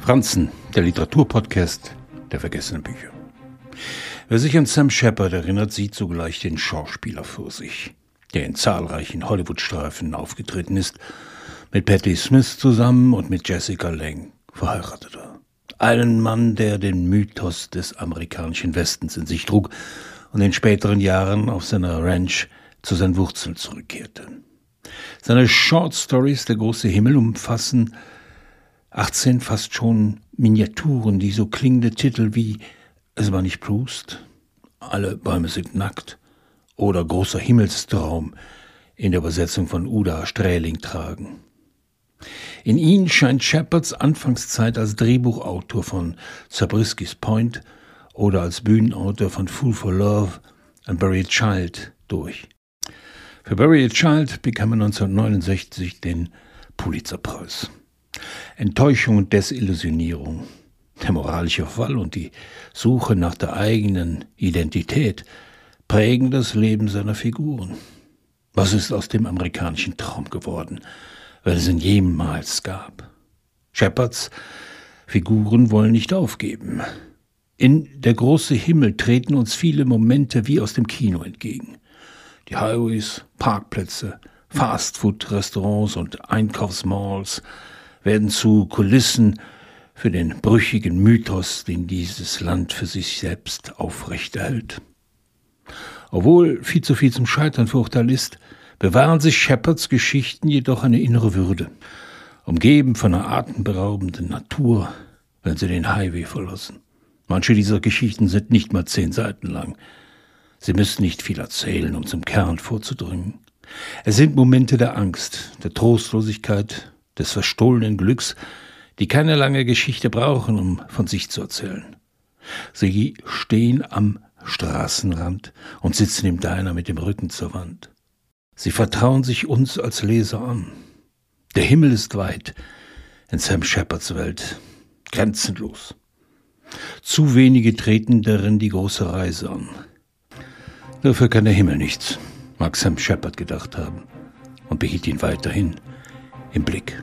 Franzen, der Literaturpodcast der vergessenen Bücher. Wer sich an Sam Shepard erinnert, sieht sogleich den Schauspieler vor sich, der in zahlreichen Hollywood-Streifen aufgetreten ist, mit Patti Smith zusammen und mit Jessica Lange verheiratet war. Einen Mann, der den Mythos des amerikanischen Westens in sich trug und in späteren Jahren auf seiner Ranch zu seinen Wurzeln zurückkehrte. Seine Short Stories Der große Himmel umfassen 18 fast schon Miniaturen, die so klingende Titel wie Es war nicht Proust, Alle Bäume sind nackt oder Großer Himmelstraum in der Übersetzung von Uda Strähling tragen. In ihn scheint Shepards Anfangszeit als Drehbuchautor von Zabriskis Point oder als Bühnenautor von Fool for Love and Buried Child durch. Für Buried Child bekam er 1969 den Pulitzerpreis. Enttäuschung und Desillusionierung, der moralische Fall und die Suche nach der eigenen Identität prägen das Leben seiner Figuren. Was ist aus dem amerikanischen Traum geworden, wenn es ihn jemals gab? Shepards Figuren wollen nicht aufgeben. In Der große Himmel treten uns viele Momente wie aus dem Kino entgegen. Die Highways, Parkplätze, Fastfood-Restaurants und Einkaufsmalls, werden zu Kulissen für den brüchigen Mythos, den dieses Land für sich selbst aufrechterhält. Obwohl viel zu viel zum Scheitern verurteilt ist, bewahren sich Shepards Geschichten jedoch eine innere Würde, umgeben von einer atemberaubenden Natur, wenn sie den Highway verlassen. Manche dieser Geschichten sind nicht mal zehn Seiten lang. Sie müssen nicht viel erzählen, um zum Kern vorzudringen. Es sind Momente der Angst, der Trostlosigkeit, des verstohlenen Glücks, die keine lange Geschichte brauchen, um von sich zu erzählen. Sie stehen am Straßenrand und sitzen im Diner mit dem Rücken zur Wand. Sie vertrauen sich uns als Leser an. Der Himmel ist weit in Sam Shepards Welt, grenzenlos. Zu wenige treten darin die große Reise an. Dafür kann der Himmel nichts, mag Sam Shepard gedacht haben und behielt ihn weiterhin im Blick.